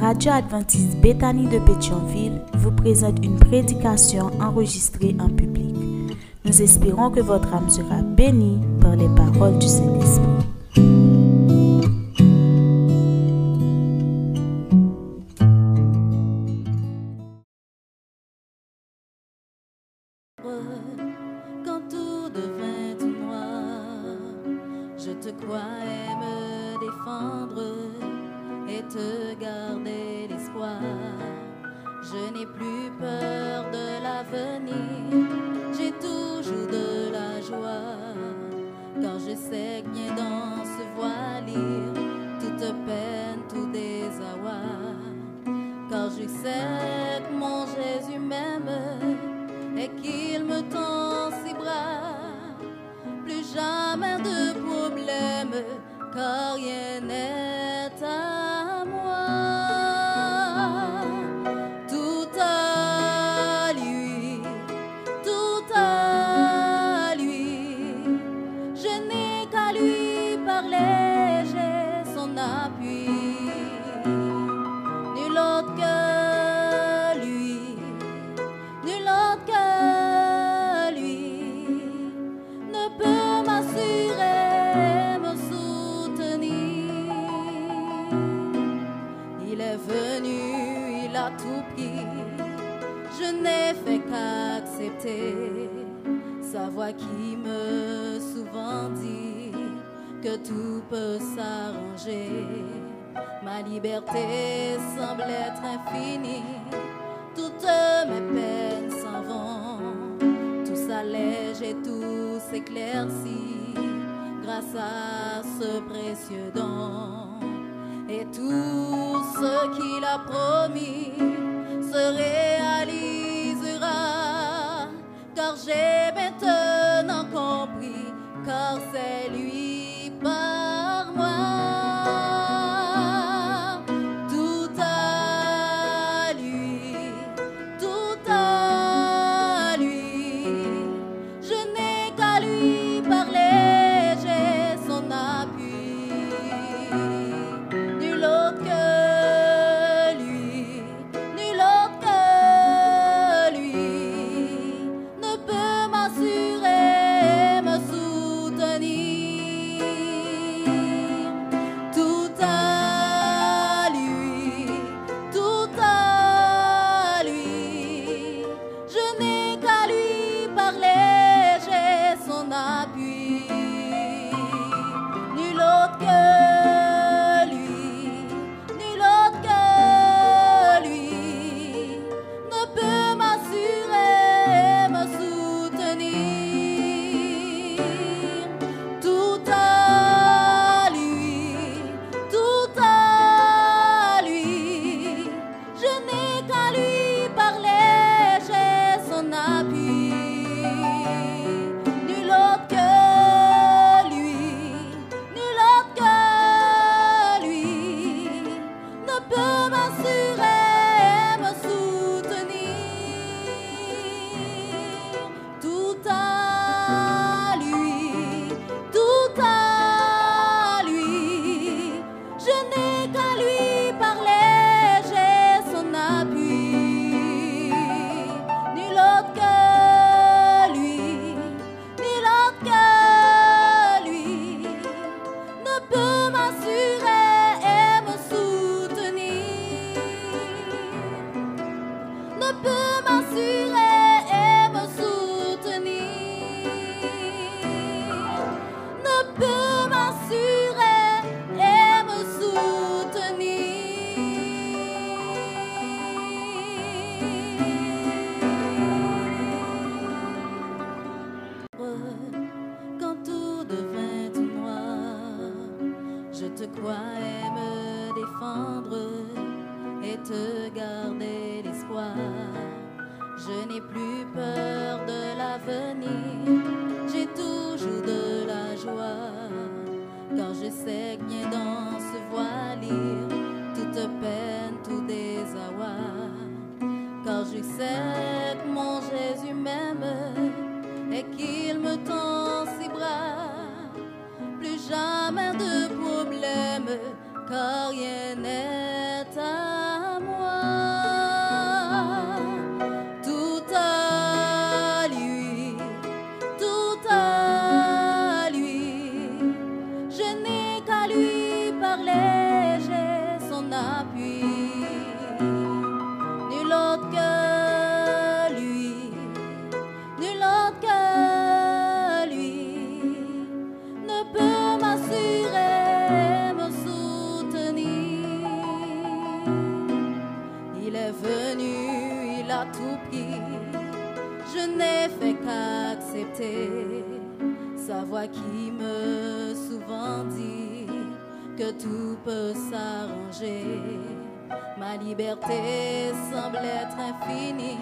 Radio adventiste Béthanie de Pétionville vous présente une prédication enregistrée en public. Nous espérons que votre âme sera bénie par les paroles du Saint-Esprit. Je te croyais me défendre et te garder l'espoir. Je n'ai plus peur de l'avenir, j'ai toujours de la joie. Quand je sais bien dans ce voilir, qu'accepter sa voix qui me souvent dit que tout peut s'arranger. Ma liberté semble être infinie, toutes mes peines s'en vont, tout s'allège et tout s'éclaircit grâce à ce précieux don. Et tout ce qu'il a promis se réalisera, car j'ai maintenant compris, car c'est lui me défendre et te garder l'espoir. Je n'ai plus peur de l'avenir, j'ai toujours de la joie. Car je sais bien dans ce voilir, toute peine, tout désarroi. Car je sais que mon Jésus m'aime et qu'il me tend ses bras. Plus jamais de car rien n'est sa voix qui me souvent dit que tout peut s'arranger. Ma liberté semble être infinie,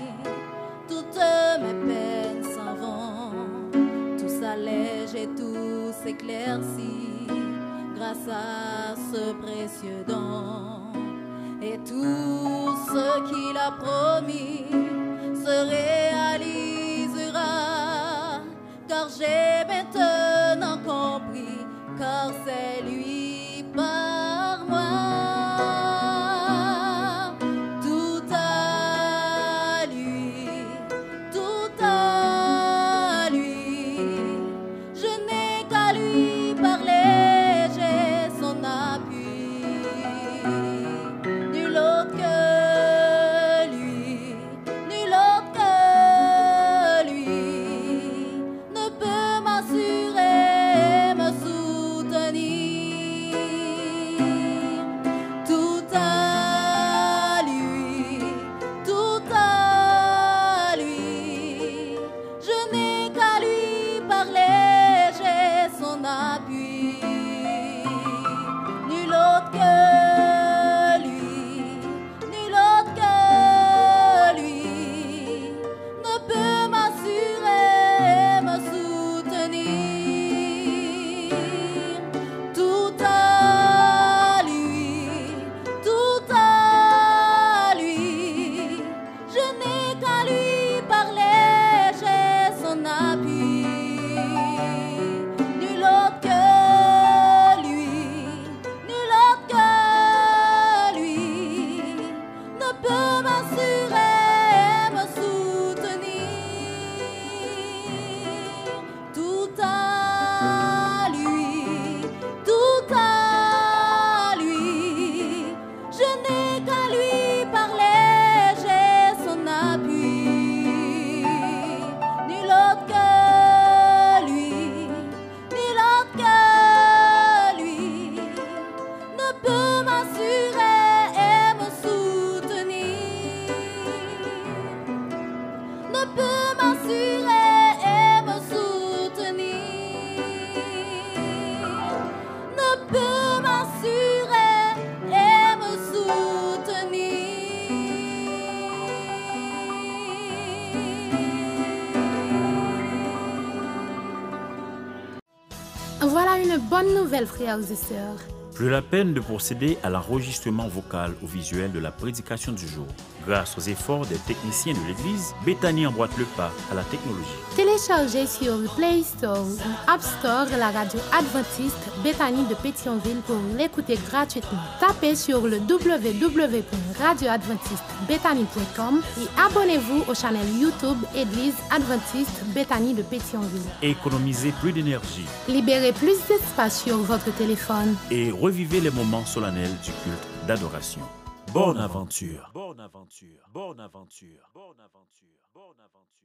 toutes mes peines s'en vont, tout s'allège et tout s'éclaircit grâce à ce précieux don. Et tout ce qu'il a promis se réalisera, j'ai maintenant compris, car c'est lui bonne nouvelle, frères et sœurs. Plus la peine de procéder à l'enregistrement vocal ou visuel de la prédication du jour. Grâce aux efforts des techniciens de l'Église, Bethany emboîte le pas à la technologie. Téléchargez sur le Play Store ou App Store la radio adventiste Bethany de Pétionville pour l'écouter gratuitement. Tapez sur le www.radioadventistebethany.com et abonnez-vous au channel YouTube Église adventiste Bethany de Pétionville. Économisez plus d'énergie Libérez plus d'espace sur votre téléphone. et revivez les moments solennels du culte d'adoration. Bonne aventure. Bonne aventure. Bonne aventure. Bonne aventure. Bonne aventure.